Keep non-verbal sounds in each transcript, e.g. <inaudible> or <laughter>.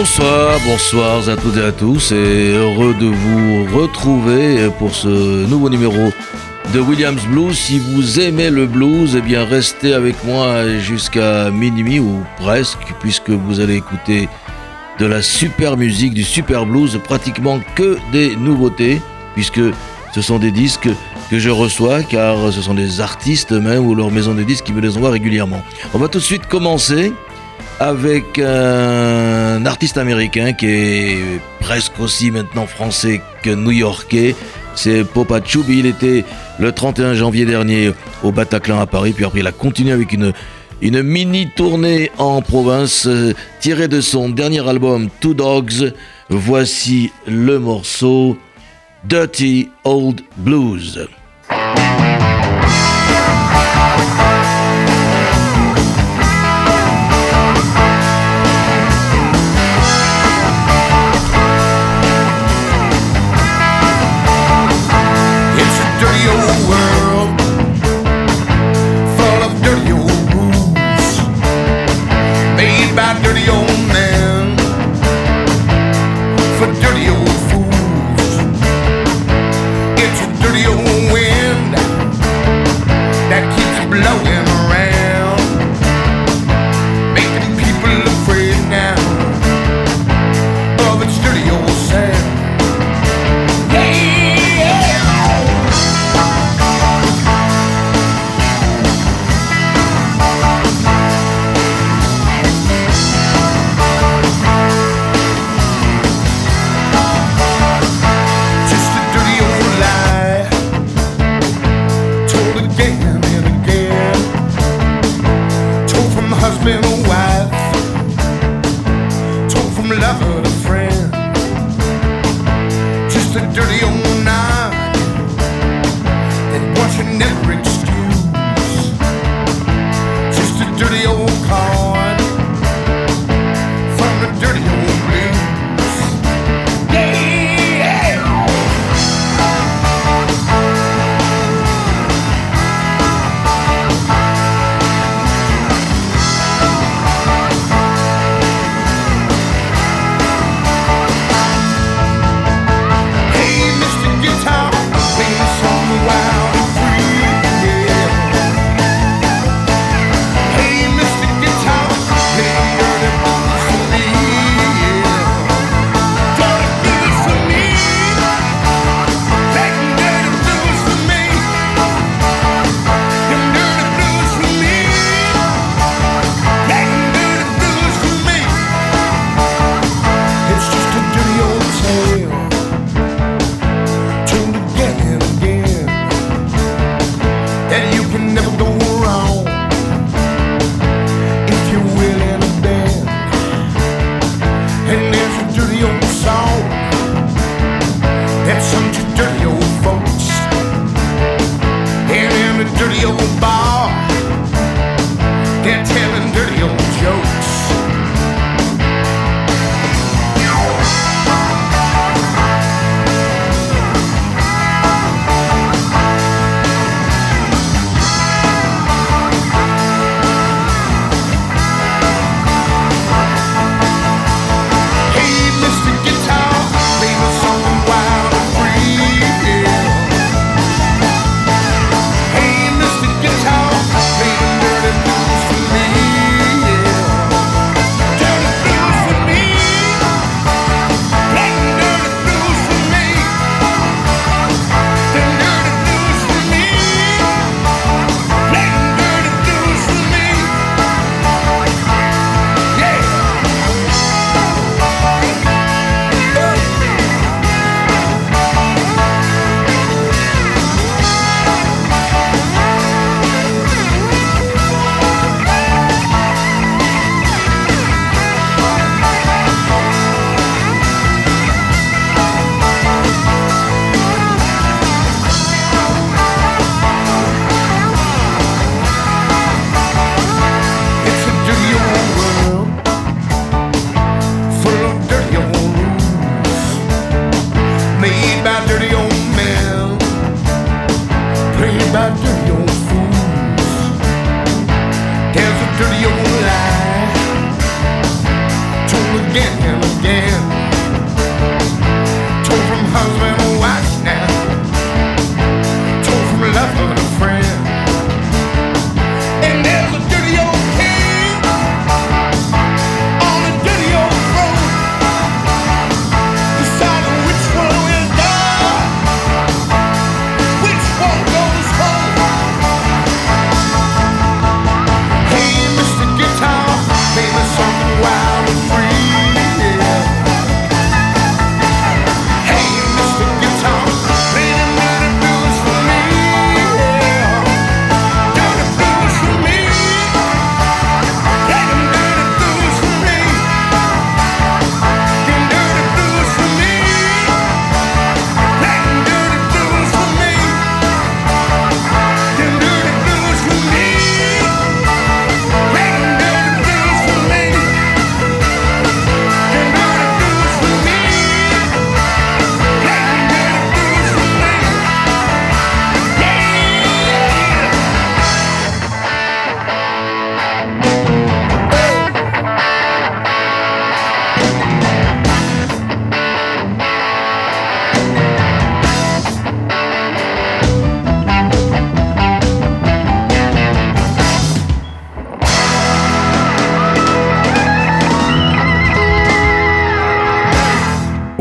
Bonsoir, bonsoir à toutes et à tous et heureux de vous retrouver pour ce nouveau numéro de Williams Blues. Si vous aimez le blues, eh bien restez avec moi jusqu'à minuit ou presque puisque vous allez écouter de la super musique, du super blues, pratiquement que des nouveautés puisque ce sont des disques que je reçois car ce sont des artistes même ou leur maison de disques qui me les envoient régulièrement. On va tout de suite commencer avec un artiste américain qui est presque aussi maintenant français que new-yorkais. C'est Popa Chubby. Il était le 31 janvier dernier au Bataclan à Paris, puis après il a continué avec une, une mini tournée en province euh, tirée de son dernier album Two Dogs. Voici le morceau Dirty Old Blues.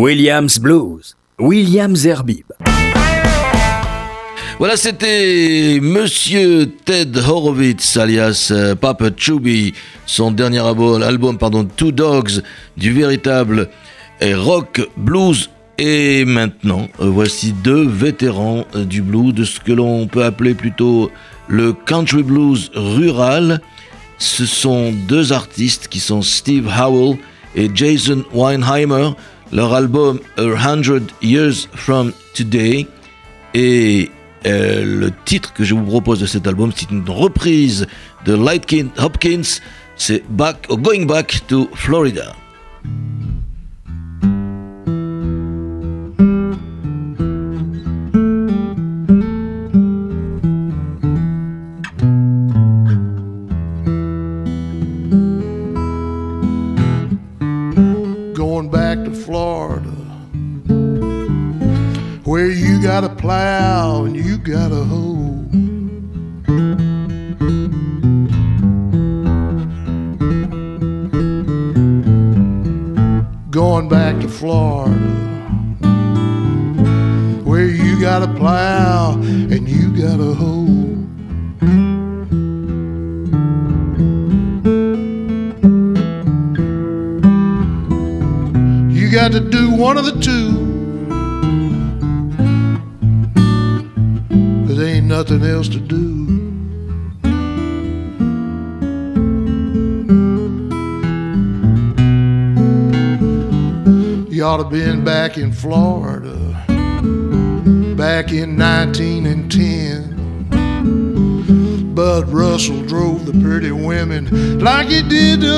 Williams Blues, Williams Herbib. Voilà, c'était Monsieur Ted Horowitz, alias euh, Papa Chubby, son dernier album, pardon, Two Dogs, du véritable euh, rock blues. Et maintenant, euh, voici deux vétérans du blues, de ce que l'on peut appeler plutôt le country blues rural. Ce sont deux artistes qui sont Steve Howell et Jason Weinheimer. Leur album A Hundred Years From Today et euh, le titre que je vous propose de cet album, c'est une reprise de Lightkin Hopkins, c'est Back, Going Back to Florida. Like he did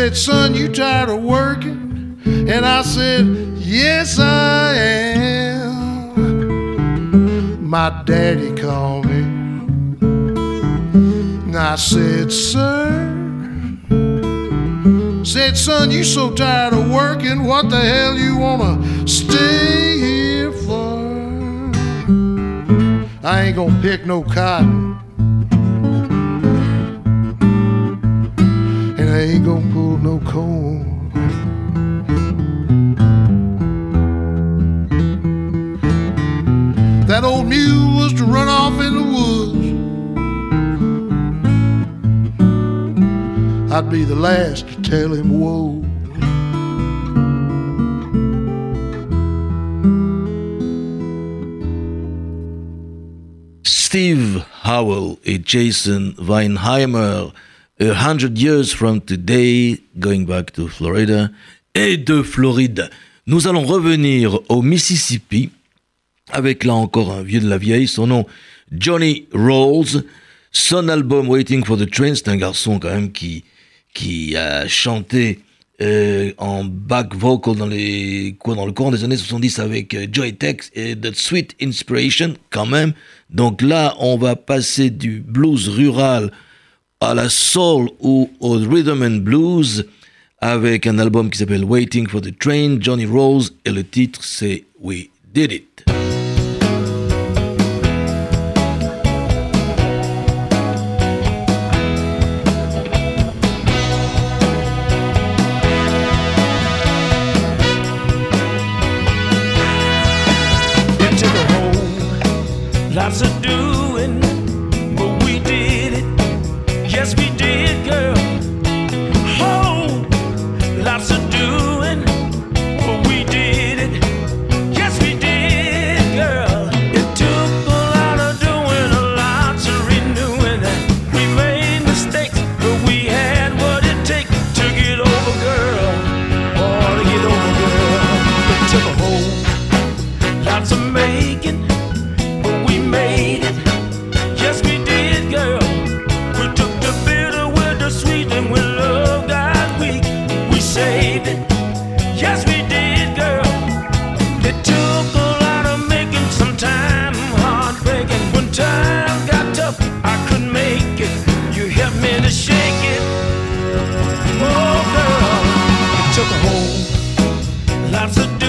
said, Son, you tired of working? And I said, Yes, I am. My daddy called me. And I said, Sir, said, Son, you so tired of working, what the hell you wanna stay here for? I ain't gonna pick no cotton. Corn. That old mule was to run off in the woods. I'd be the last to tell him whoa. Steve Howell et Jason Weinheimer A Hundred Years from Today, Going Back to Florida. Et de Floride, nous allons revenir au Mississippi avec là encore un vieux de la vieille, son nom Johnny Rolls. Son album Waiting for the Train, c'est un garçon quand même qui, qui a chanté euh, en back vocal dans, les, quoi, dans le courant des années 70 avec euh, Joy Tex et The Sweet Inspiration quand même. Donc là, on va passer du blues rural à la soul ou au rhythm and blues avec un album qui s'appelle Waiting for the Train, Johnny Rose, et le titre c'est We Did It. Lots of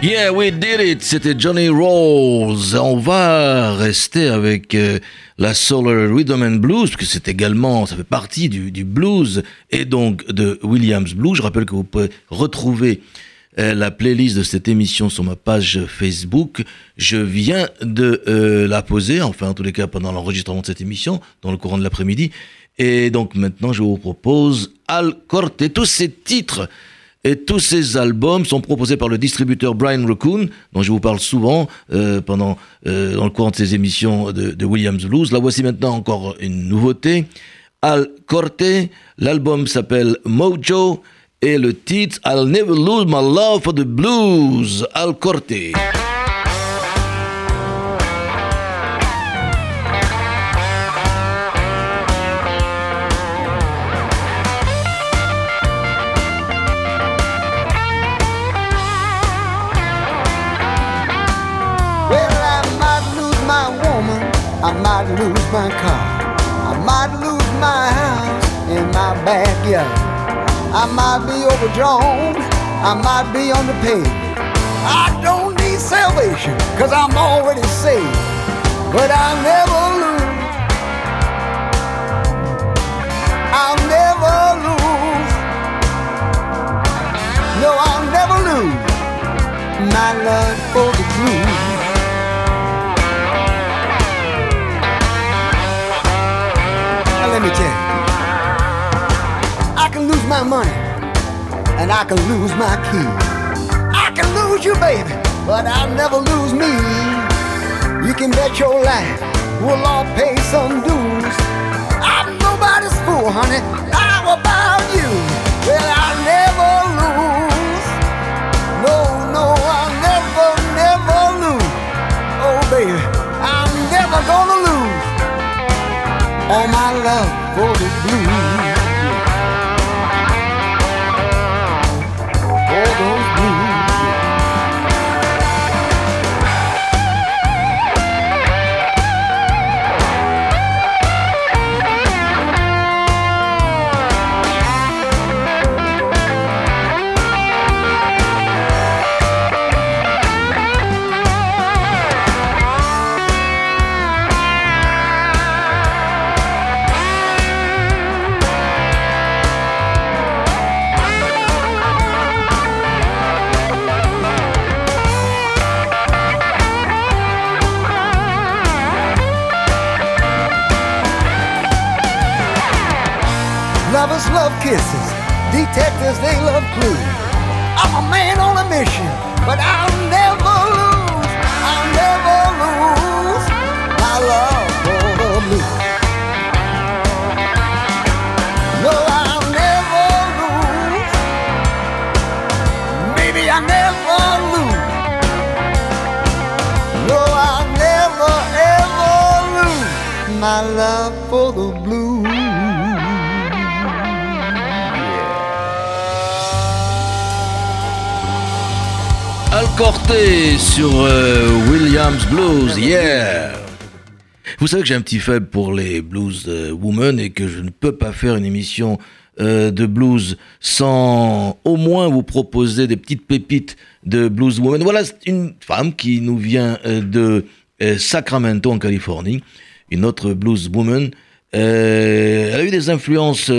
Yeah, we did it. C'était Johnny Rolls. On va rester avec euh, la Solar Rhythm and Blues, que c'est également, ça fait partie du, du, blues et donc de Williams Blues. Je rappelle que vous pouvez retrouver euh, la playlist de cette émission sur ma page Facebook. Je viens de euh, la poser, enfin en tous les cas pendant l'enregistrement de cette émission, dans le courant de l'après-midi. Et donc maintenant, je vous propose Al Corte, tous ces titres et tous ces albums sont proposés par le distributeur Brian Raccoon, dont je vous parle souvent euh, pendant euh, dans le courant de ces émissions de, Williams Blues. La voici maintenant encore une nouveauté. Al Corte, l'album s'appelle Mojo et le titre I'll Never Lose My Love for the Blues. Al Corte. My car. I might lose my house in my backyard. I might be overdrawn. I might be on the underpaid. I don't need salvation, cause I'm already saved. But I'll never lose. I'll never lose. No, I'll never lose my love for the blues. Let me tell you. I can lose my money, and I can lose my key. I can lose you, baby, but I'll never lose me. You can bet your life we'll all pay some dues. J'ai un petit faible pour les blues euh, women et que je ne peux pas faire une émission euh, de blues sans au moins vous proposer des petites pépites de blues women. Voilà une femme qui nous vient euh, de Sacramento en Californie, une autre blues woman. Elle a eu des influences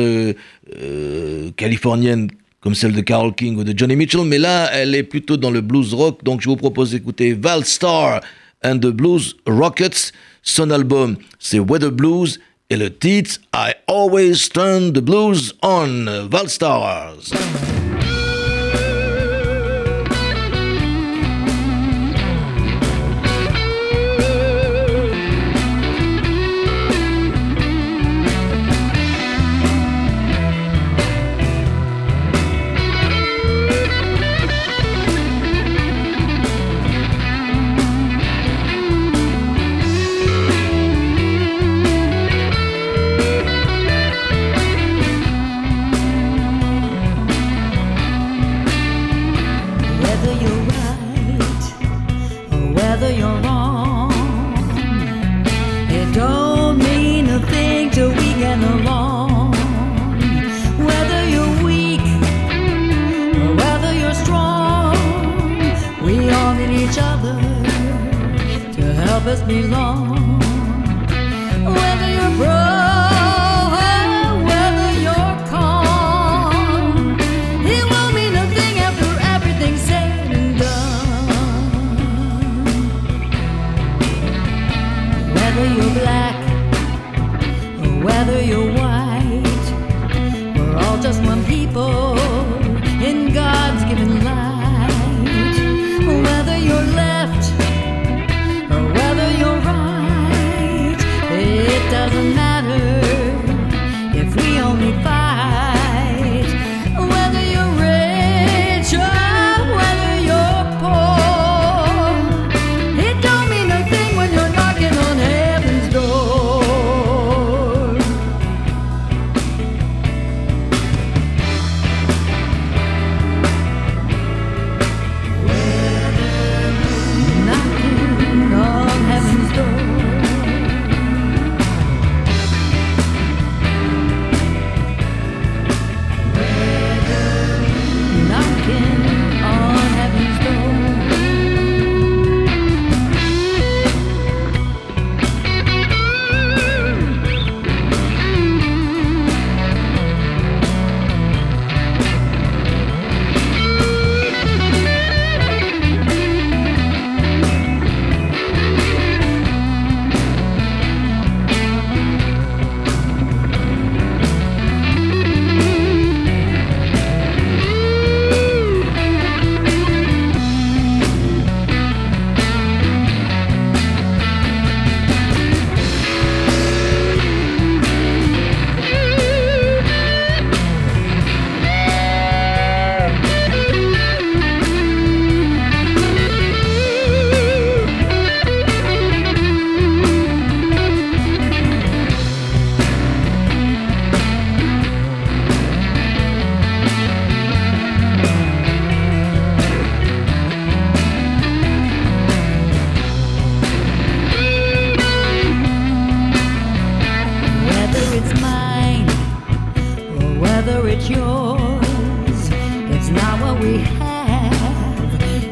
californiennes comme celle de Carole King ou de Johnny Mitchell, mais là, elle est plutôt dans le blues rock, donc je vous propose d'écouter Val Star and the Blues Rockets. Son album, c'est Weather Blues, et le titre, I Always Turn the Blues On, Val Stars.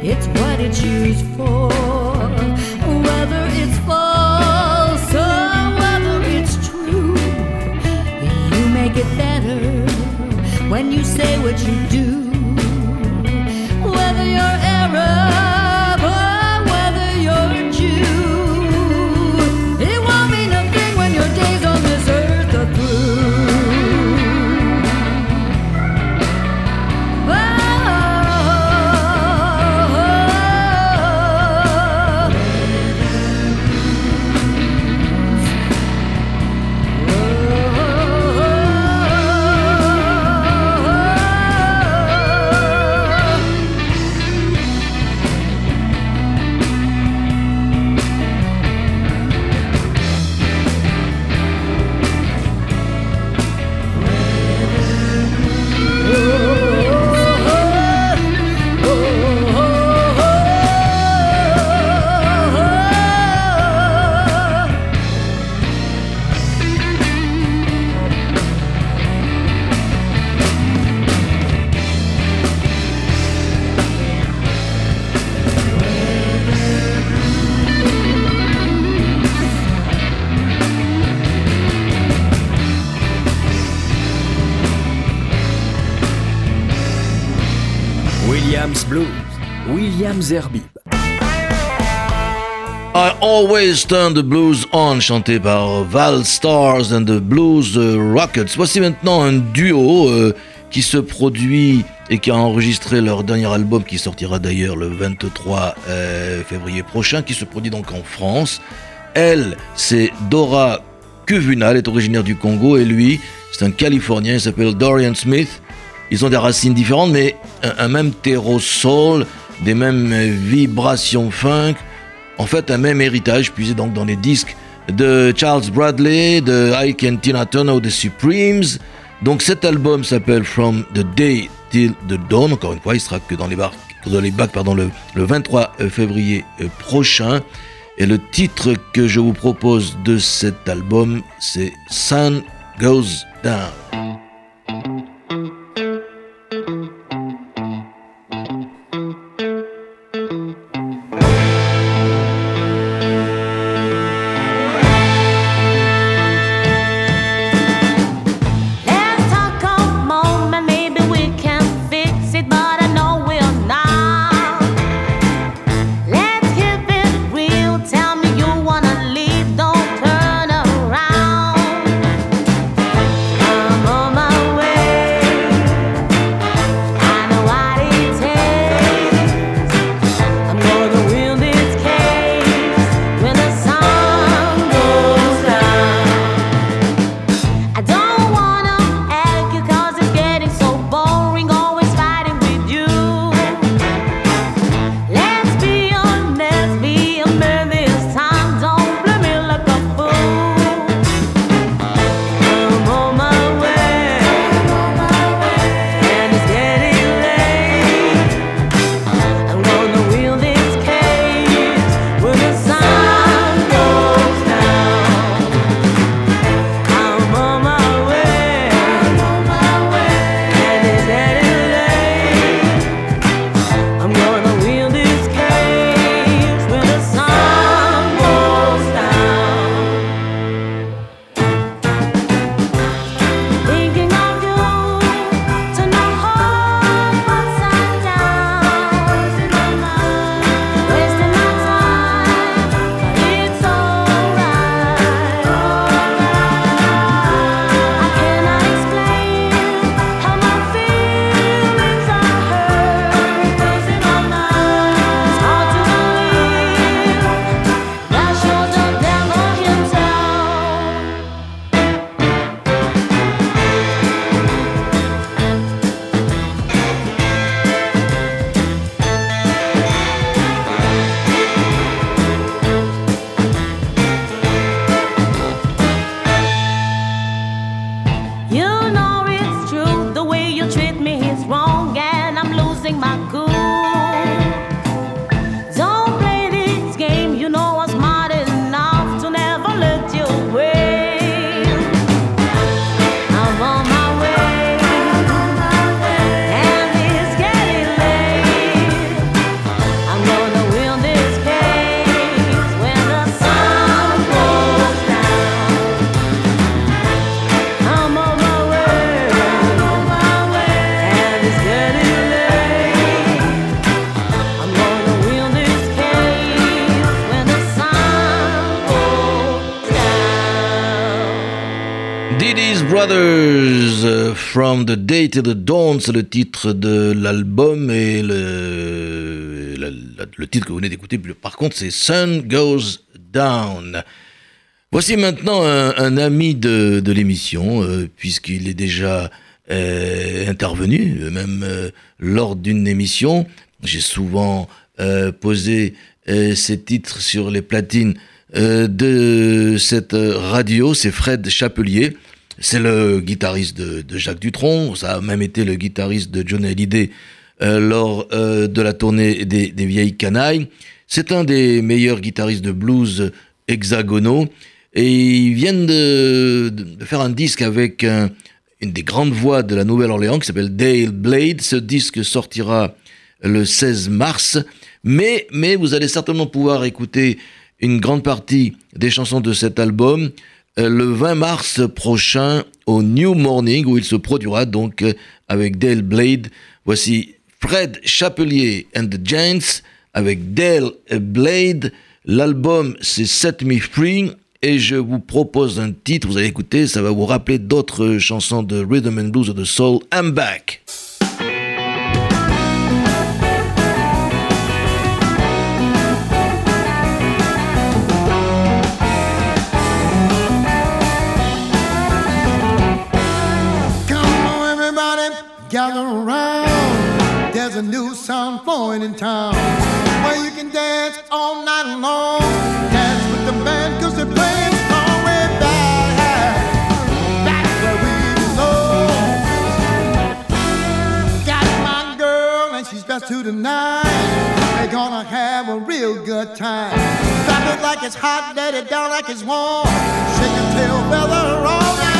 It's what it's used for. Whether it's false or whether it's true, you make it better when you say what you do. Zerbib. I Always Turn the Blues On, chanté par Val Stars and the Blues Rockets. Voici maintenant un duo euh, qui se produit et qui a enregistré leur dernier album qui sortira d'ailleurs le 23 euh, février prochain, qui se produit donc en France. Elle, c'est Dora Kuvuna, elle est originaire du Congo et lui, c'est un Californien, il s'appelle Dorian Smith. Ils ont des racines différentes, mais un, un même terreau soul, des mêmes vibrations funk, en fait un même héritage puisé donc dans les disques de Charles Bradley, de Ike and Tina Turner ou Supremes. Donc cet album s'appelle From the Day Till the Dawn. Encore une fois, il sera que dans les, bar- dans les bacs pardon, le, le 23 février euh, prochain. Et le titre que je vous propose de cet album, c'est Sun Goes Down. From the Dawn, c'est le titre de l'album et le, titre que vous venez d'écouter, par contre, c'est Sun Goes Down. Voici maintenant un, ami de, l'émission, euh, puisqu'il est déjà euh, intervenu, même euh, lors d'une émission. J'ai souvent posé ces titres sur les platines de cette radio, c'est Fred Chapelier. C'est le guitariste de, Jacques Dutronc, ça a même été le guitariste de John Hallyday lors de la tournée des, vieilles canailles. C'est un des meilleurs guitaristes de blues hexagonaux. Et ils viennent de, faire un disque avec un, une des grandes voix de la Nouvelle-Orléans qui s'appelle Dale Blade. Ce disque sortira le 16 mars. Mais, mais vous allez certainement pouvoir écouter une grande partie des chansons de cet album euh, le 20 mars prochain au New Morning où il se produira donc euh, avec Dale Blade. Voici Fred Chapelier and the Giants avec Dale Blade. L'album c'est Set Me Free et je vous propose un titre, vous allez écouter, ça va vous rappeler d'autres chansons de rhythm and blues ou de soul. I'm back. Gather around. There's a new sound flowing in town where you can dance all night long. Dance with the band, cause they're playing all way back. Back where we belong. Got my girl, and she's best to tonight. They're gonna have a real good time. Drop it like it's hot, let it down like it's warm. Shake tail feather all night.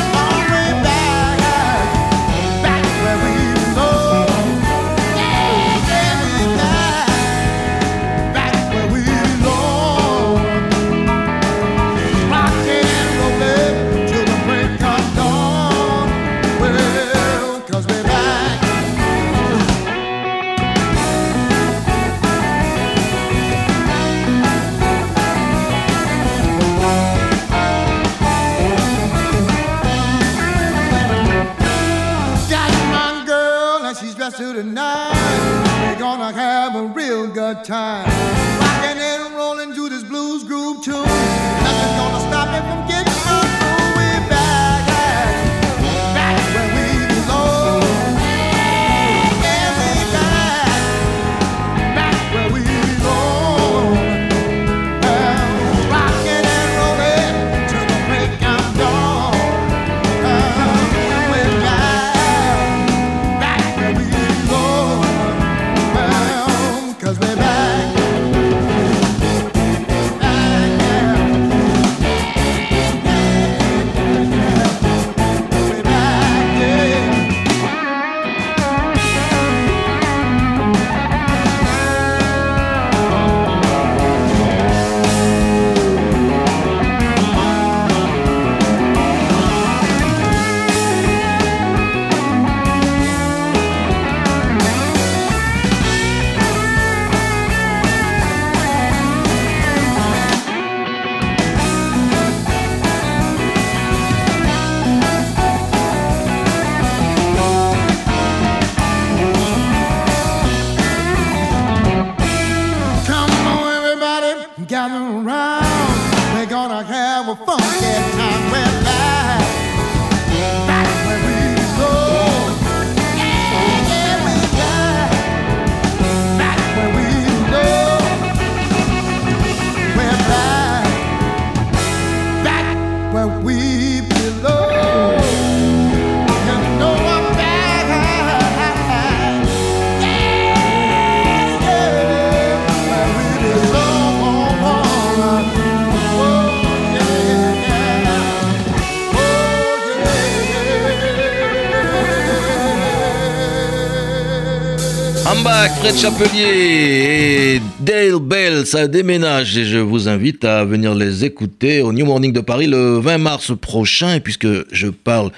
Chapelier et Dale Bell, ça déménage et je vous invite à venir les écouter au New Morning de Paris le 20 mars prochain. Et puisque je parle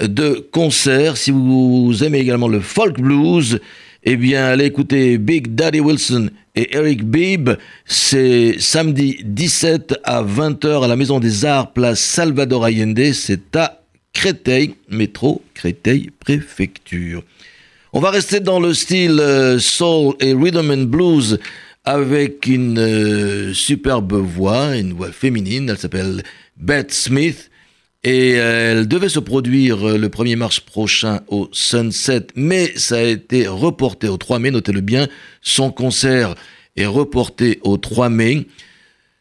de concert, si vous aimez également le folk blues, eh bien allez écouter Big Daddy Wilson et Eric Bibb. C'est samedi 17 à 20h à la Maison des Arts, place Salvador Allende. C'est à Créteil, métro Créteil Préfecture. On va rester dans le style euh, soul et rhythm and blues avec une euh, superbe voix, une voix féminine. Elle s'appelle Beth Smith. Et euh, elle devait se produire le 1er mars prochain au Sunset, mais ça a été reporté au 3 mai, notez-le bien, son concert est reporté au 3 mai.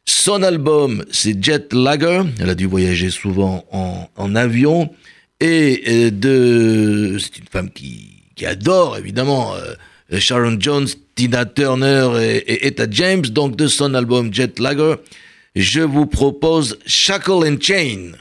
Son album, c'est Jet Lager, elle a dû voyager souvent en, en avion, et de... c'est une femme qui, qui adore évidemment euh, Sharon Jones, Tina Turner et, et Etta James, donc de son album Jet Lager, je vous propose Shackle and Chain.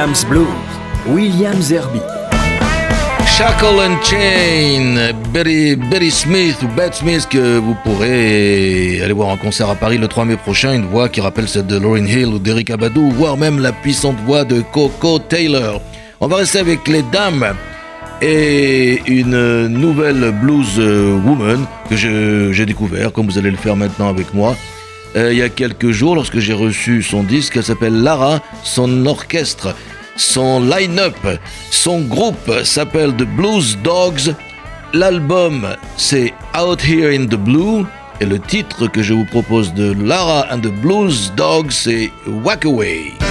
Williams Blues, Williams Herbie. Shackle and Chain, Betty, Smith ou Bette Smith que vous pourrez aller voir en concert à Paris le 3 mai prochain, une voix qui rappelle celle de Lauryn Hill ou d'Eric Abadou, voire même la puissante voix de Coco Taylor. On va rester avec les dames et une nouvelle blues euh, woman que j'ai découvert, comme vous allez le faire maintenant avec moi. euh, il y a quelques jours, lorsque j'ai reçu son disque, elle s'appelle Lara, son orchestre, son line-up, son groupe s'appelle The Blues Dogs. L'album, c'est Out Here in the Blue. Et le titre que je vous propose de Lara and the Blues Dogs, c'est Walk Away.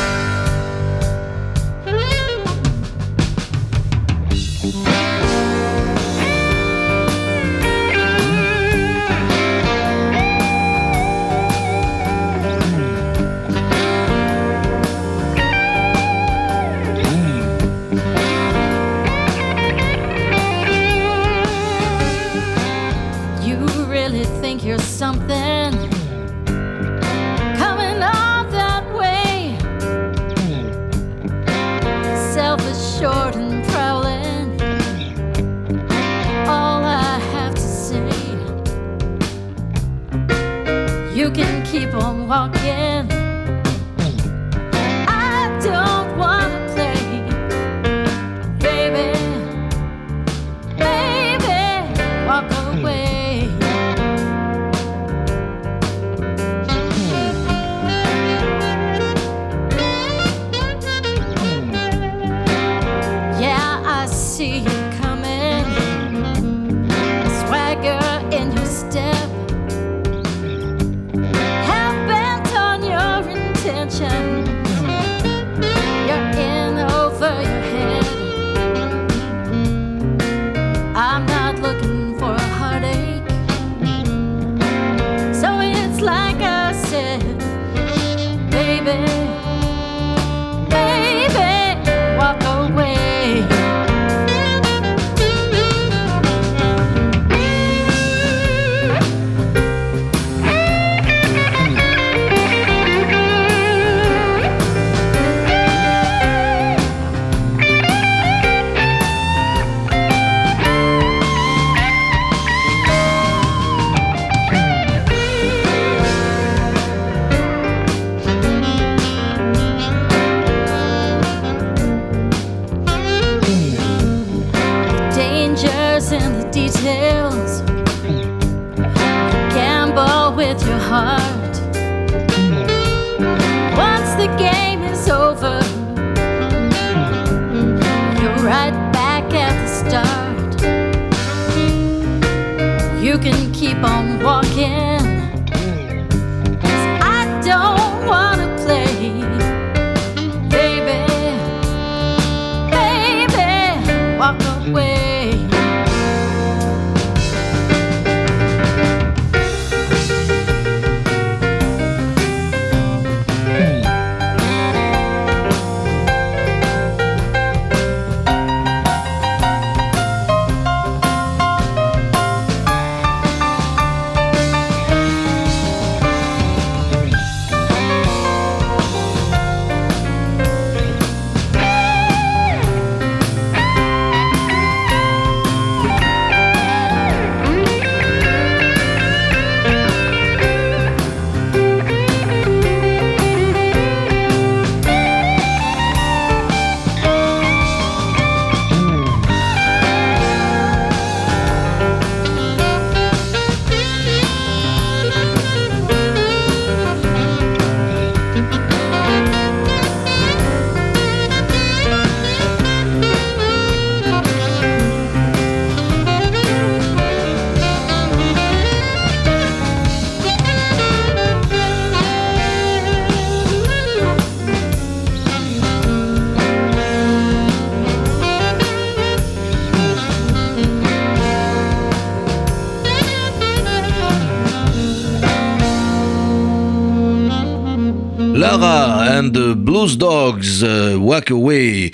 And the Blues Dogs, euh, Walk Away.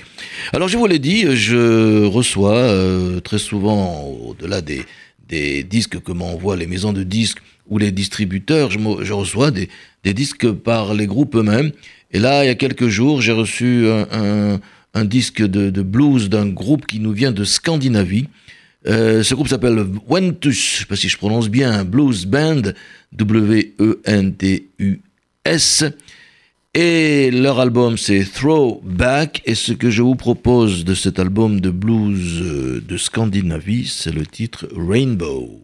Alors je vous l'ai dit, je reçois euh, très souvent, au-delà des, des disques que m'envoient les maisons de disques ou les distributeurs, je, reçois des, des disques par les groupes eux-mêmes. Et là, il y a quelques jours, j'ai reçu un, un- disque de, blues d'un groupe qui nous vient de Scandinavie. Euh, ce groupe s'appelle Ventus, je sais pas si je prononce bien, Blues Band, W-E-N-T-U-S. Et leur album c'est Throwback. Et ce que je vous propose de cet album de blues euh, de Scandinavie, c'est le titre Rainbow.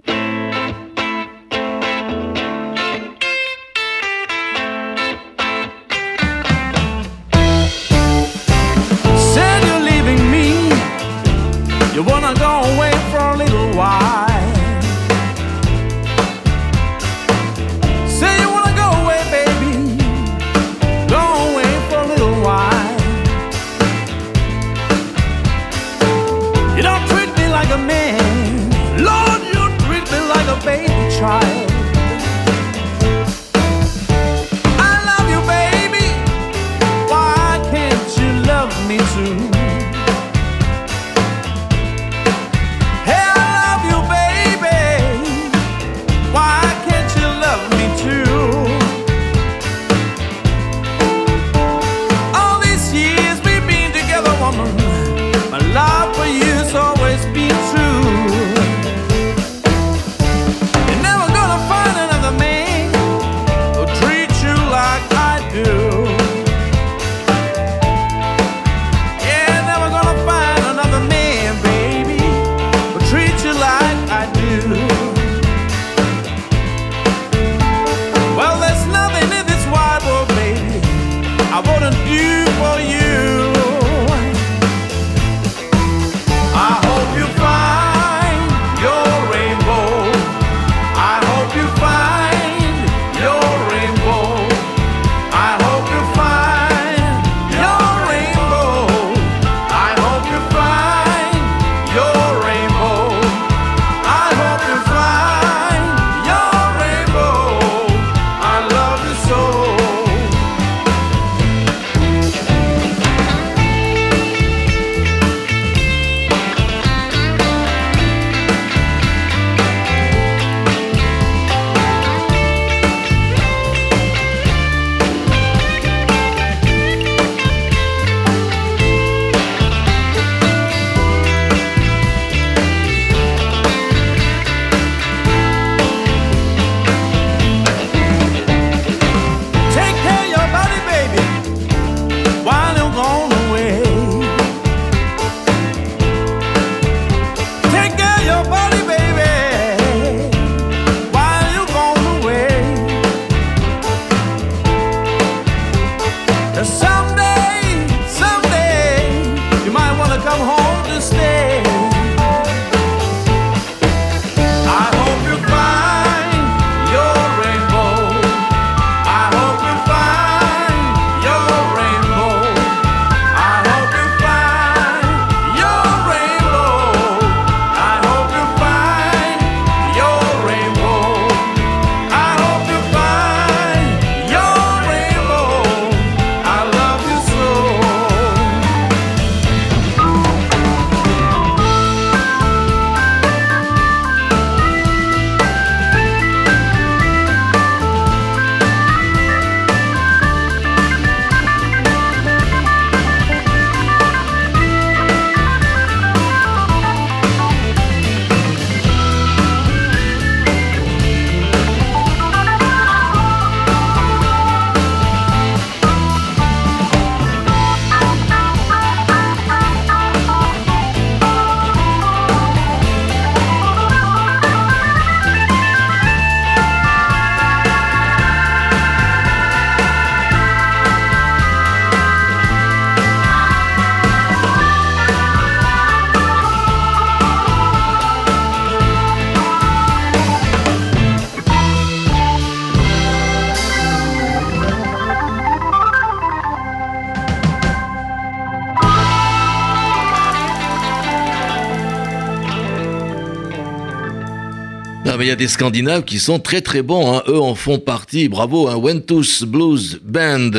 Des Scandinaves qui sont très très bons. Hein. Eux en font partie. Bravo, un hein. Ventus Blues Band.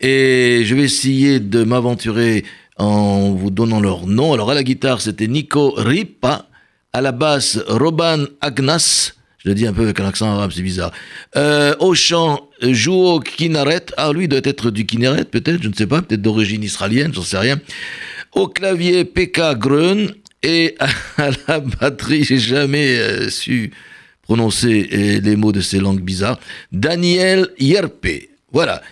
Et je vais essayer de m'aventurer en vous donnant leur nom. Alors à la guitare, c'était Nico Ripa. À la basse, Roban Agnas. Je le dis un peu avec un accent arabe, c'est bizarre. Euh, au chant, Jouo Kinaret. Ah, lui doit être du Kineret, peut-être, je ne sais pas, peut-être d'origine israélienne, j'en sais rien. Au clavier, Pekka Grön. Et <laughs> à la batterie, j'ai jamais euh, su prononcer euh, les mots de ces langues bizarres. Daniel Yerpe. Voilà.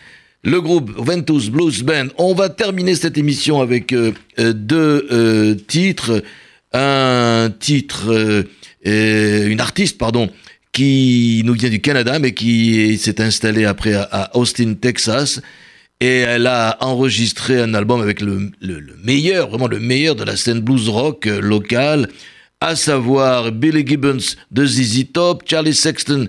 Le groupe Ventus Blues Band. On va terminer cette émission avec euh, deux titres. Un titre, une artiste, pardon, qui nous vient du Canada, mais qui s'est installée après à Austin, Texas et elle a enregistré un album avec le, meilleur, vraiment le meilleur de la scène blues rock euh, locale, à savoir Billy Gibbons de ZZ Top, Charlie Sexton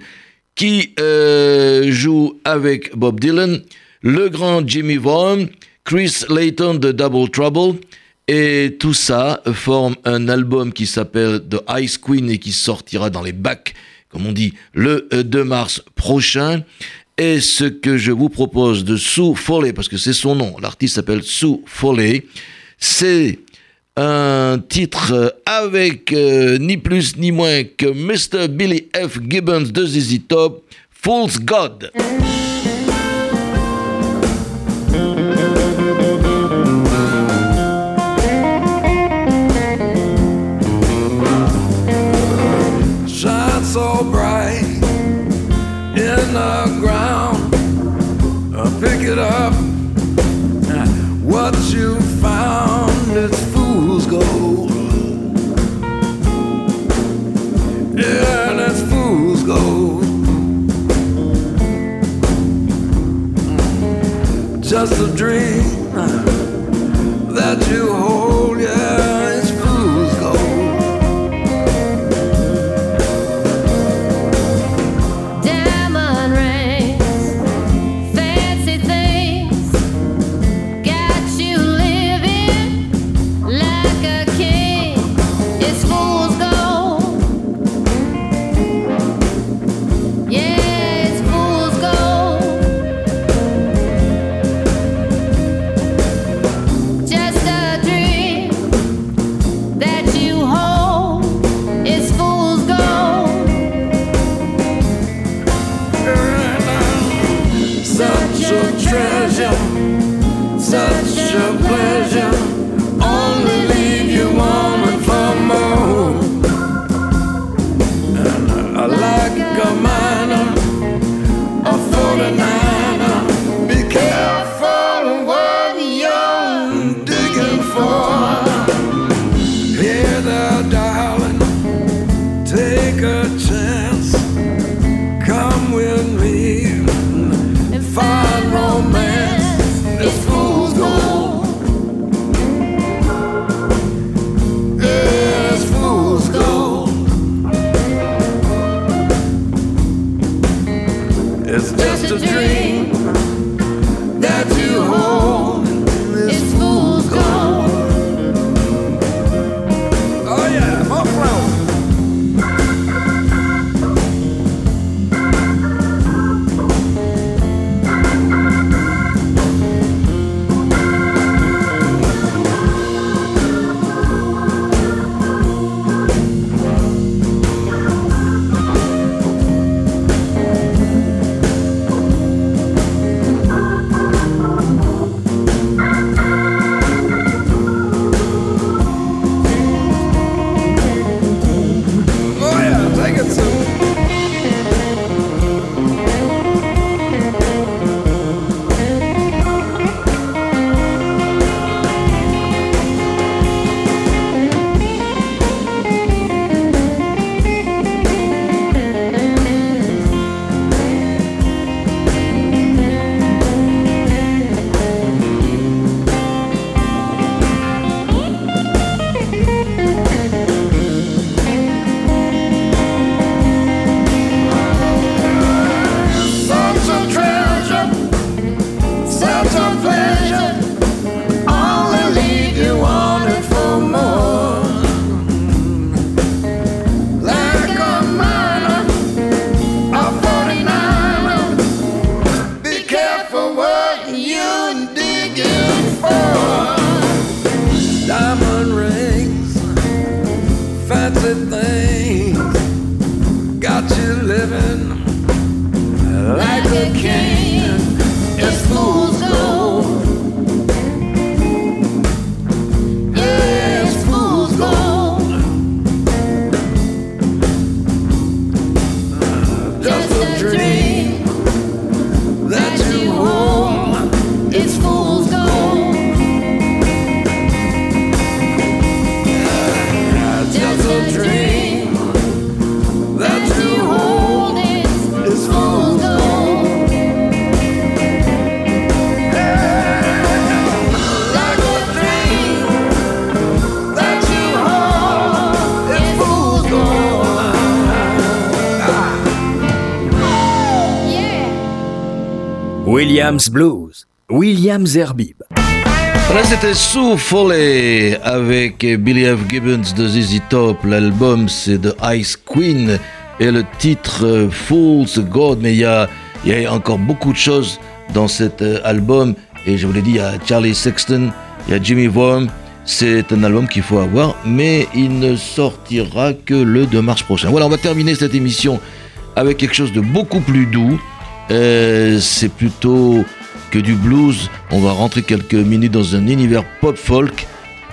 qui euh, joue avec Bob Dylan, le grand Jimmy Vaughan, Chris Layton de Double Trouble, et tout ça forme un album qui s'appelle The Ice Queen et qui sortira dans les bacs, comme on dit, le 2 euh, mars prochain. Et ce que je vous propose de Sue Foley, parce que c'est son nom, l'artiste s'appelle Sue Foley, c'est un titre avec euh, ni plus ni moins que Mr. Billy F. Gibbons de ZZ Top, Fool's God. it up. What you Just a dream that you hold, Williams Blues, Williams Herbib. Voilà, c'était Sue Foley avec Billy F. Gibbons de ZZ Top. L'album, c'est The Ice Queen et le titre euh, Fool's God. Mais il y a, y a encore beaucoup de choses dans cet euh, album. Et je vous l'ai dit, il y a Charlie Sexton, il y a Jimmy Vaughan. C'est un album qu'il faut avoir, mais il ne sortira que le 2 mars prochain. Voilà, on va terminer cette émission avec quelque chose de beaucoup plus doux. Euh, c'est plutôt que du blues. On va rentrer quelques minutes dans un univers pop folk.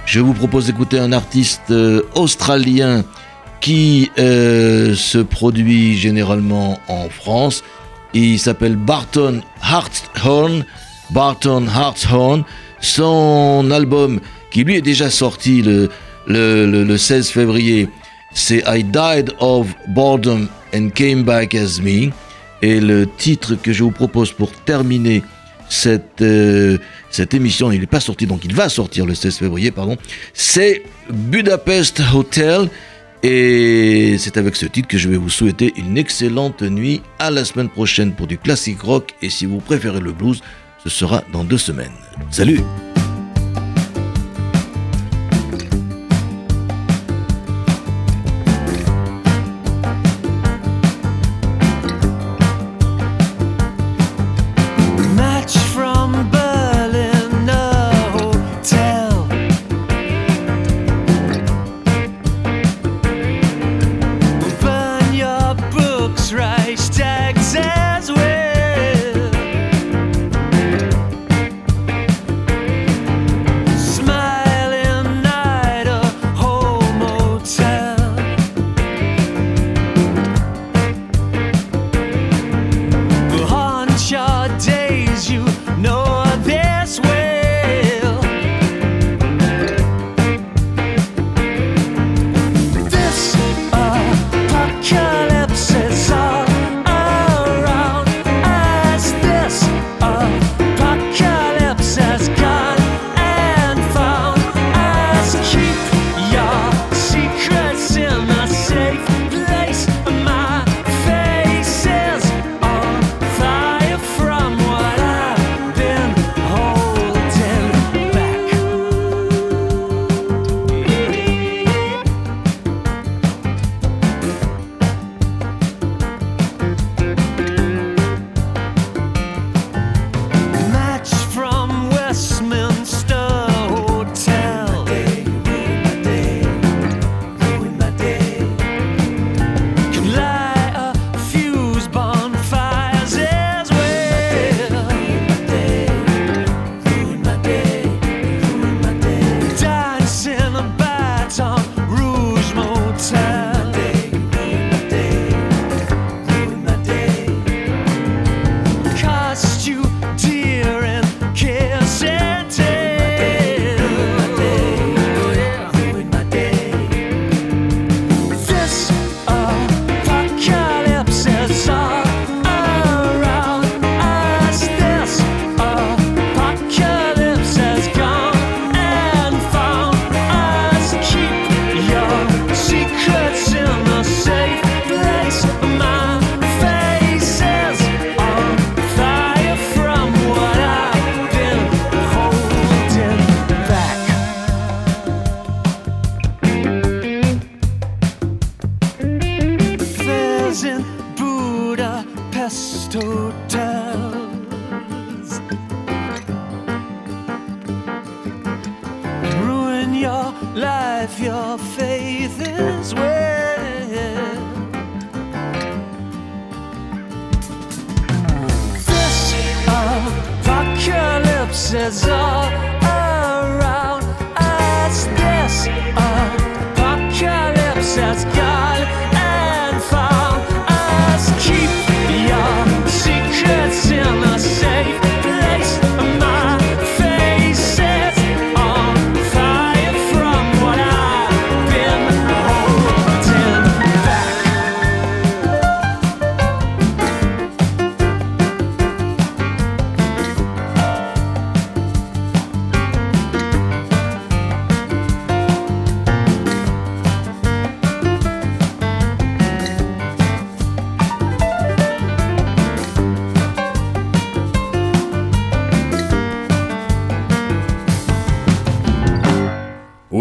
Je vous propose d'écouter un artiste euh, australien qui euh, se produit généralement en France. Il s'appelle Barton Hartshorn. Barton Hartshorn. Son album, qui lui est déjà sorti le 16 février, c'est I Died of Boredom and Came Back as Me. Et le titre que je vous propose pour terminer cette, euh, cette émission, il n'est pas sorti, donc il va sortir le 16 février, pardon, c'est Budapest Hotel. Et c'est avec ce titre que je vais vous souhaiter une excellente nuit. À la semaine prochaine pour du classique rock. Et si vous préférez le blues, ce sera dans deux semaines. Salut!